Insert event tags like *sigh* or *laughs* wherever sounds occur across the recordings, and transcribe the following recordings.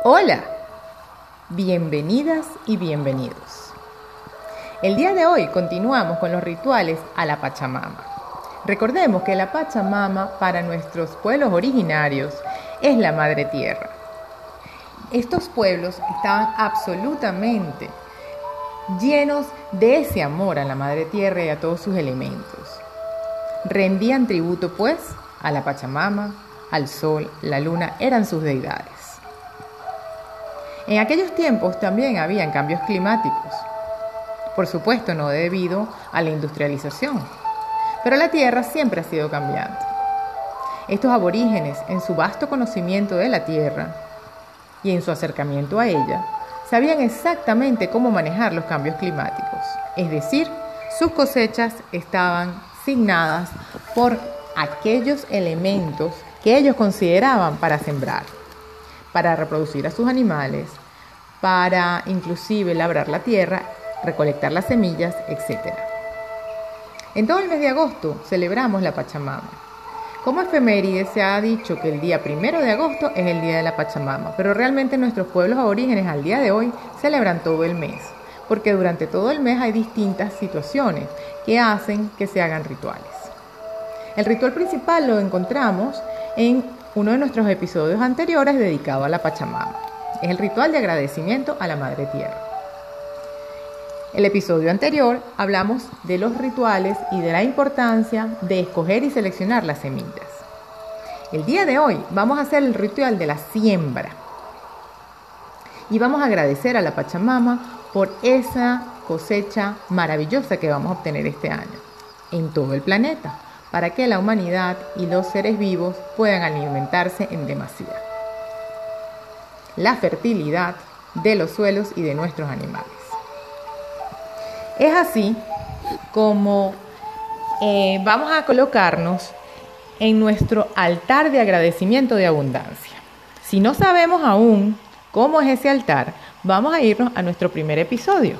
Hola, bienvenidas y bienvenidos. El día de hoy continuamos con los rituales a la Pachamama. Recordemos que la Pachamama para nuestros pueblos originarios es la Madre Tierra. Estos pueblos estaban absolutamente llenos de ese amor a la Madre Tierra y a todos sus elementos. Rendían tributo pues a la Pachamama, al sol, la luna, eran sus deidades. En aquellos tiempos también habían cambios climáticos, por supuesto no debido a la industrialización, pero la Tierra siempre ha sido cambiante. Estos aborígenes, en su vasto conocimiento de la Tierra y en su acercamiento a ella, sabían exactamente cómo manejar los cambios climáticos, es decir, sus cosechas estaban signadas por aquellos elementos que ellos consideraban para sembrar para reproducir a sus animales, para inclusive labrar la tierra, recolectar las semillas, etc. En todo el mes de agosto celebramos la Pachamama. Como efeméride se ha dicho que el día primero de agosto es el día de la Pachamama, pero realmente nuestros pueblos aborígenes al día de hoy celebran todo el mes, porque durante todo el mes hay distintas situaciones que hacen que se hagan rituales. El ritual principal lo encontramos en uno de nuestros episodios anteriores dedicado a la Pachamama. Es el ritual de agradecimiento a la Madre Tierra. El episodio anterior hablamos de los rituales y de la importancia de escoger y seleccionar las semillas. El día de hoy vamos a hacer el ritual de la siembra. Y vamos a agradecer a la Pachamama por esa cosecha maravillosa que vamos a obtener este año en todo el planeta para que la humanidad y los seres vivos puedan alimentarse en demasía. La fertilidad de los suelos y de nuestros animales. Es así como eh, vamos a colocarnos en nuestro altar de agradecimiento de abundancia. Si no sabemos aún cómo es ese altar, vamos a irnos a nuestro primer episodio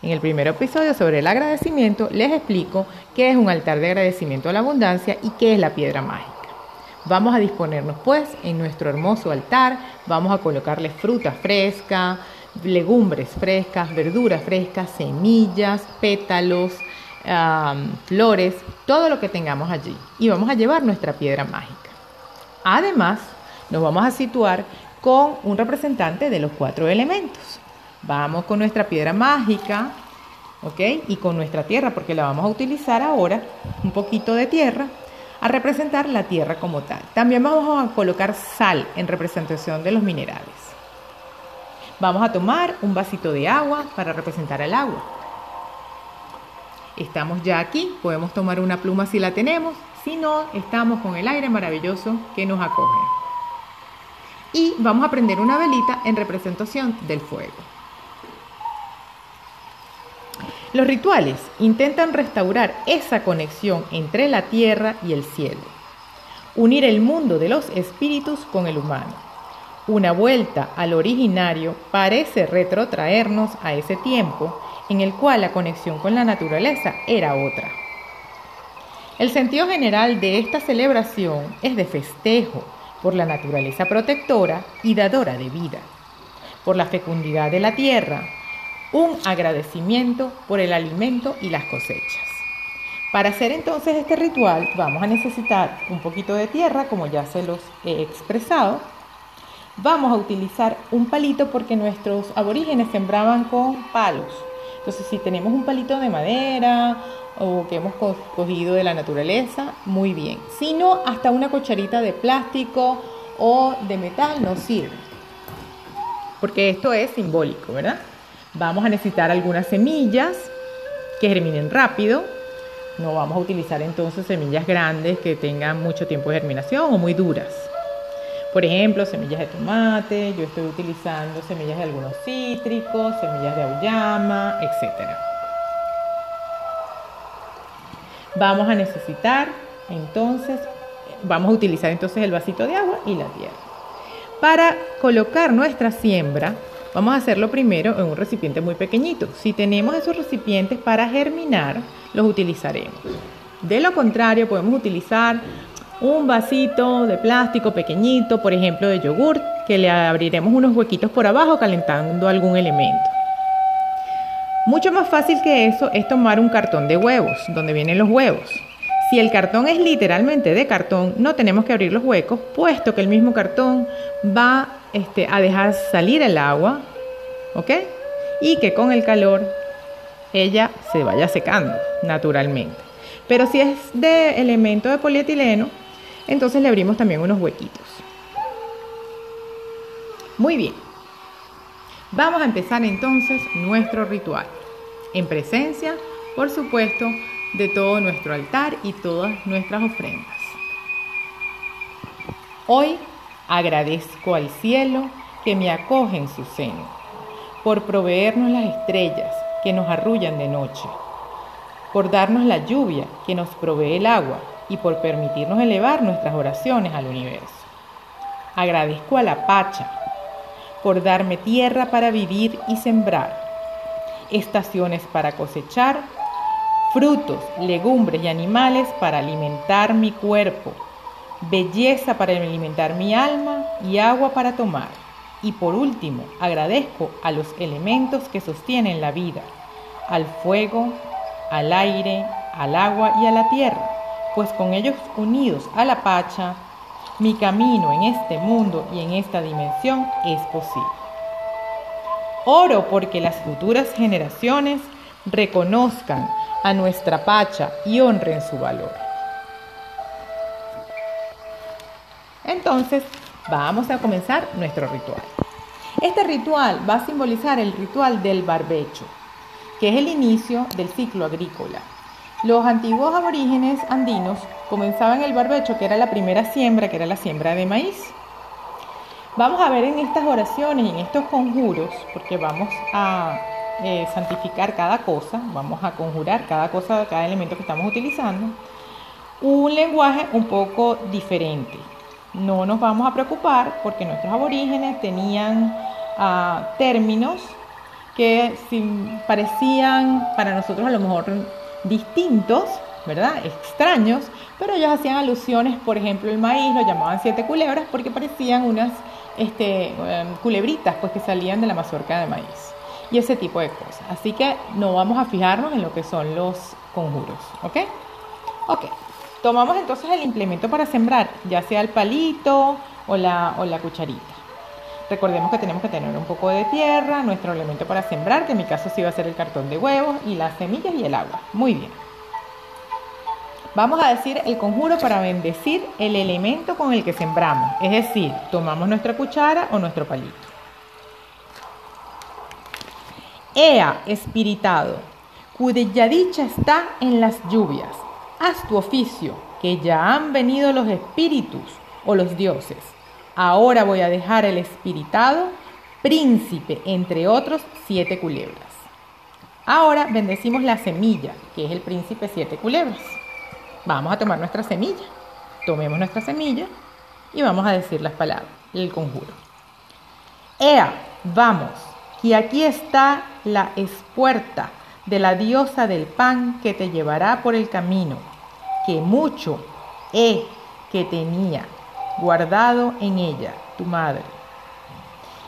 en el primer episodio sobre el agradecimiento les explico qué es un altar de agradecimiento a la abundancia y qué es la piedra mágica. Vamos a disponernos pues en nuestro hermoso altar, vamos a colocarle fruta fresca, legumbres frescas, verduras frescas, semillas, pétalos, flores, todo lo que tengamos allí. Y vamos a llevar nuestra piedra mágica. Además, nos vamos a situar con un representante de los cuatro elementos. Vamos con nuestra piedra mágica, ¿ok? Y con nuestra tierra, porque la vamos a utilizar ahora, un poquito de tierra, a representar la tierra como tal. También vamos a colocar sal en representación de los minerales. Vamos a tomar un vasito de agua para representar el agua. Estamos ya aquí, podemos tomar una pluma si la tenemos, si no, estamos con el aire maravilloso que nos acoge. Y vamos a prender una velita en representación del fuego. Los rituales intentan restaurar esa conexión entre la tierra y el cielo, unir el mundo de los espíritus con el humano. Una vuelta al originario parece retrotraernos a ese tiempo en el cual la conexión con la naturaleza era otra. El sentido general de esta celebración es de festejo por la naturaleza protectora y dadora de vida, por la fecundidad de la tierra, un agradecimiento por el alimento y las cosechas. Para hacer entonces este ritual vamos a necesitar un poquito de tierra, como ya se los he expresado. Vamos a utilizar un palito porque nuestros aborígenes sembraban con palos. Entonces si tenemos un palito de madera o que hemos cogido de la naturaleza, muy bien. Si no, hasta una cucharita de plástico o de metal nos sirve. Porque esto es simbólico, ¿verdad? Vamos a necesitar algunas semillas que germinen rápido. No vamos a utilizar entonces semillas grandes que tengan mucho tiempo de germinación o muy duras. Por ejemplo, semillas de tomate, yo estoy utilizando semillas de algunos cítricos, semillas de auyama, etc. Vamos a necesitar entonces, vamos a utilizar entonces el vasito de agua y la tierra. Para colocar nuestra siembra, Vamos a hacerlo primero en un recipiente muy pequeñito. Si tenemos esos recipientes para germinar, los utilizaremos. De lo contrario, podemos utilizar un vasito de plástico pequeñito, por ejemplo, de yogur, que le abriremos unos huequitos por abajo calentando algún elemento. Mucho más fácil que eso es tomar un cartón de huevos, donde vienen los huevos. Si el cartón es literalmente de cartón, no tenemos que abrir los huecos, puesto que el mismo cartón va este, a dejar salir el agua, ¿ok? Y que con el calor ella se vaya secando naturalmente. Pero si es de elemento de polietileno, entonces le abrimos también unos huequitos. Muy bien. Vamos a empezar entonces nuestro ritual. En presencia, por supuesto, de todo nuestro altar y todas nuestras ofrendas. Hoy agradezco al cielo que me acoge en su seno, por proveernos las estrellas que nos arrullan de noche, por darnos la lluvia que nos provee el agua y por permitirnos elevar nuestras oraciones al universo. Agradezco a la Pacha por darme tierra para vivir y sembrar, estaciones para cosechar, frutos, legumbres y animales para alimentar mi cuerpo, belleza para alimentar mi alma y agua para tomar. Y por último, agradezco a los elementos que sostienen la vida, al fuego, al aire, al agua y a la tierra, pues con ellos unidos a la Pacha, mi camino en este mundo y en esta dimensión es posible. Oro porque las futuras generaciones reconozcan a nuestra Pacha y honren su valor. Entonces, vamos a comenzar nuestro ritual. Este ritual va a simbolizar el ritual del barbecho, que es el inicio del ciclo agrícola los antiguos aborígenes andinos comenzaban el barbecho, que era la primera siembra, que era la siembra de maíz. Vamos a ver en estas oraciones y en estos conjuros, porque vamos a eh, santificar cada cosa, vamos a conjurar cada cosa, cada elemento que estamos utilizando, un lenguaje un poco diferente. No nos vamos a preocupar porque nuestros aborígenes tenían ah, términos que parecían para nosotros a lo mejor distintos, ¿verdad? Extraños, pero ellos hacían alusiones, por ejemplo, el maíz lo llamaban siete culebras porque parecían unas este, em, culebritas pues, que salían de la mazorca de maíz y ese tipo de cosas. Así que no vamos a fijarnos en lo que son los conjuros, ¿ok? Ok, tomamos entonces el implemento para sembrar, ya sea el palito o la, o la cucharita. Recordemos que tenemos que tener un poco de tierra, nuestro elemento para sembrar, que en mi caso sí va a ser el cartón de huevos y las semillas y el agua. Muy bien. Vamos a decir el conjuro para bendecir el elemento con el que sembramos. Es decir, tomamos nuestra cuchara o nuestro palito. Ea, espiritado, cuya dicha está en las lluvias. Haz tu oficio, que ya han venido los espíritus o los dioses Ahora voy a dejar el espiritado, príncipe, entre otros siete culebras. Ahora bendecimos la semilla, que es el príncipe siete culebras. Vamos a tomar nuestra semilla. Tomemos nuestra semilla y vamos a decir las palabras, el conjuro. Ea, vamos, que aquí está la espuerta de la diosa del pan que te llevará por el camino, que mucho he que tenía guardado en ella, tu madre.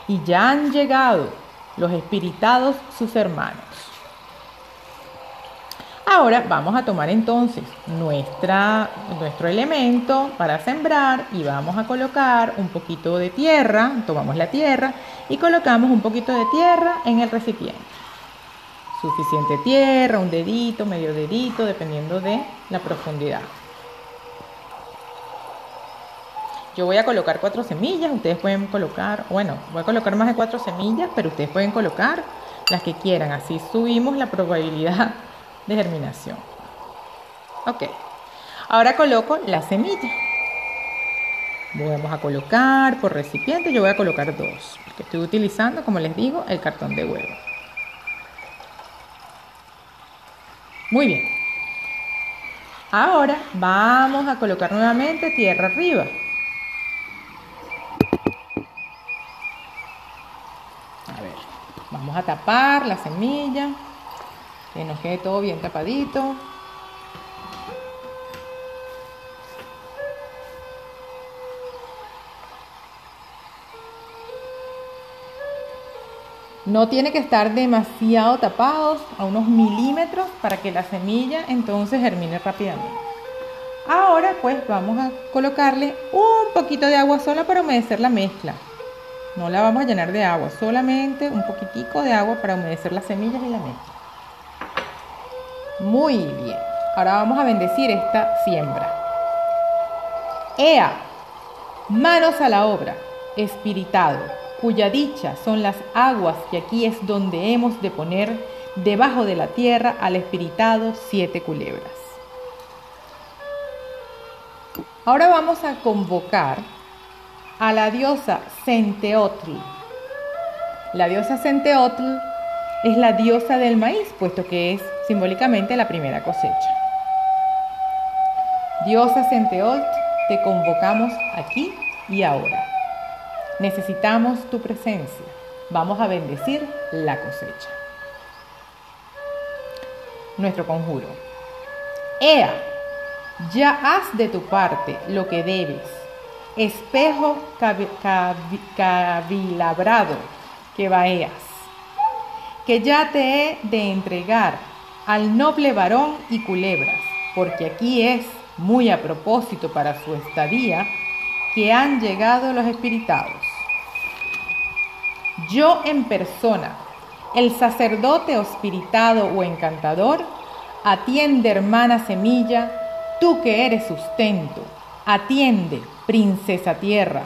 Y ya han llegado los espiritados sus hermanos. Ahora vamos a tomar entonces nuestra, nuestro elemento para sembrar y vamos a colocar un poquito de tierra, tomamos la tierra y colocamos un poquito de tierra en el recipiente. Suficiente tierra, un dedito, medio dedito, dependiendo de la profundidad. Yo voy a colocar cuatro semillas, ustedes pueden colocar, bueno, voy a colocar más de cuatro semillas, pero ustedes pueden colocar las que quieran, así subimos la probabilidad *laughs* de germinación. Ok, ahora coloco la semilla. Vamos a colocar por recipiente, yo voy a colocar dos, porque estoy utilizando, como les digo, el cartón de huevo. Muy bien. Ahora vamos a colocar nuevamente tierra arriba. Vamos a tapar la semilla, que nos quede todo bien tapadito. No tiene que estar demasiado tapados a unos milímetros para que la semilla entonces germine rápidamente. Ahora pues vamos a colocarle un poquito de agua sola para humedecer la mezcla. No la vamos a llenar de agua, solamente un poquitico de agua para humedecer las semillas y la mezcla. Muy bien. Ahora vamos a bendecir esta siembra. Ea, manos a la obra, espiritado, cuya dicha son las aguas que aquí es donde hemos de poner debajo de la tierra al espiritado siete culebras. Ahora vamos a convocar a la diosa Senteotl. La diosa Senteotl es la diosa del maíz, puesto que es simbólicamente la primera cosecha. Diosa Senteotl, te convocamos aquí y ahora. Necesitamos tu presencia. Vamos a bendecir la cosecha. Nuestro conjuro. Ea, ya haz de tu parte lo que debes espejo cavilabrado que vaeas, que ya te he de entregar al noble varón y culebras, porque aquí es muy a propósito para su estadía que han llegado los espiritados. Yo en persona, el sacerdote hospiritado o encantador, atiende hermana semilla, tú que eres sustento, atiende princesa tierra,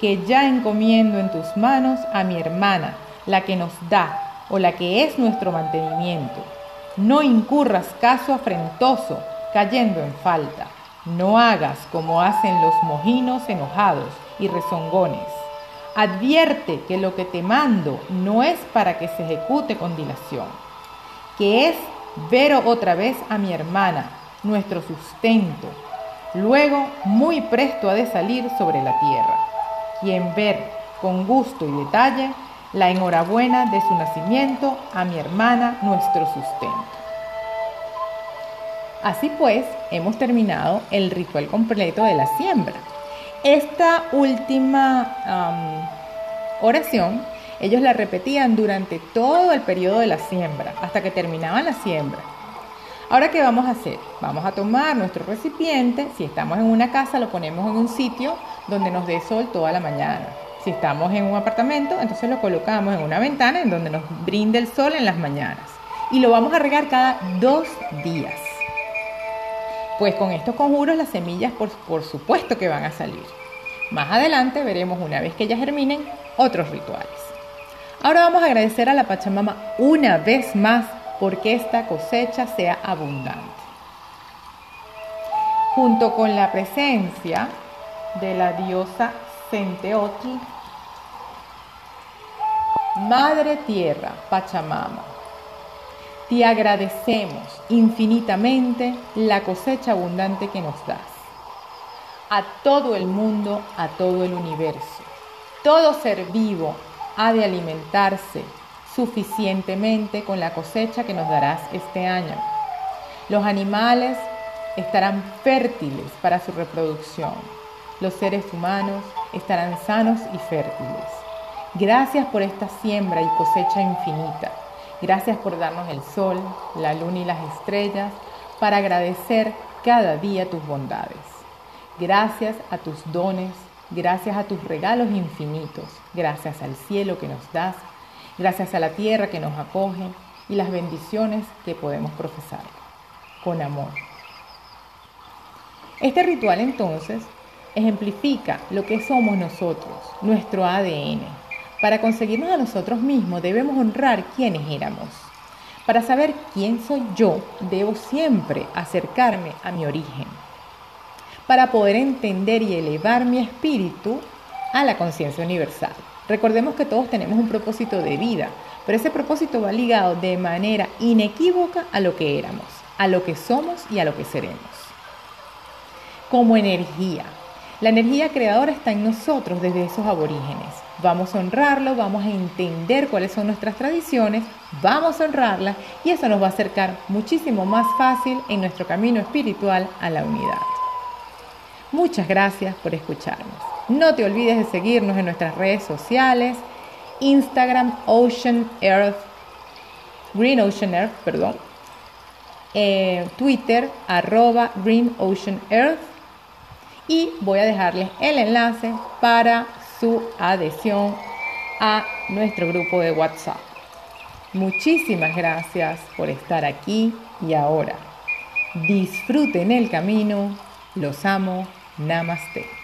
que ya encomiendo en tus manos a mi hermana, la que nos da o la que es nuestro mantenimiento. No incurras caso afrentoso, cayendo en falta. No hagas como hacen los mojinos enojados y rezongones. Advierte que lo que te mando no es para que se ejecute con dilación, que es ver otra vez a mi hermana, nuestro sustento, luego muy presto ha de salir sobre la tierra, quien ver con gusto y detalle la enhorabuena de su nacimiento a mi hermana nuestro sustento. Así pues, hemos terminado el ritual completo de la siembra. Esta última oración, ellos la repetían durante todo el periodo de la siembra, hasta que terminaban la siembra. Ahora, ¿qué vamos a hacer? Vamos a tomar nuestro recipiente, si estamos en una casa lo ponemos en un sitio donde nos dé sol toda la mañana. Si estamos en un apartamento, entonces lo colocamos en una ventana en donde nos brinde el sol en las mañanas. Y lo vamos a regar cada dos días. Pues con estos conjuros las semillas por, por supuesto que van a salir. Más adelante veremos una vez que ellas germinen otros rituales. Ahora vamos a agradecer a la Pachamama una vez más porque esta cosecha sea abundante. Junto con la presencia de la diosa Senteotl, Madre Tierra, Pachamama, te agradecemos infinitamente la cosecha abundante que nos das. A todo el mundo, a todo el universo. Todo ser vivo ha de alimentarse suficientemente con la cosecha que nos darás este año. Los animales estarán fértiles para su reproducción. Los seres humanos estarán sanos y fértiles. Gracias por esta siembra y cosecha infinita. Gracias por darnos el sol, la luna y las estrellas para agradecer cada día tus bondades. Gracias a tus dones, gracias a tus regalos infinitos, gracias al cielo que nos das gracias a la tierra que nos acoge y las bendiciones que podemos profesar con amor. Este ritual entonces ejemplifica lo que somos nosotros, nuestro ADN. Para conseguirnos a nosotros mismos debemos honrar quiénes éramos. Para saber quién soy yo, debo siempre acercarme a mi origen. Para poder entender y elevar mi espíritu a la conciencia universal. Recordemos que todos tenemos un propósito de vida, pero ese propósito va ligado de manera inequívoca a lo que éramos, a lo que somos y a lo que seremos. Como energía. La energía creadora está en nosotros desde esos aborígenes. Vamos a honrarlo, vamos a entender cuáles son nuestras tradiciones, vamos a honrarlas y eso nos va a acercar muchísimo más fácil en nuestro camino espiritual a la unidad. Muchas gracias por escucharnos. No te olvides de seguirnos en nuestras redes sociales, Instagram Ocean Earth, Green Ocean Earth, perdón, eh, Twitter arroba Green Ocean Earth y voy a dejarles el enlace para su adhesión a nuestro grupo de WhatsApp. Muchísimas gracias por estar aquí y ahora. Disfruten el camino. Los amo. Namaste.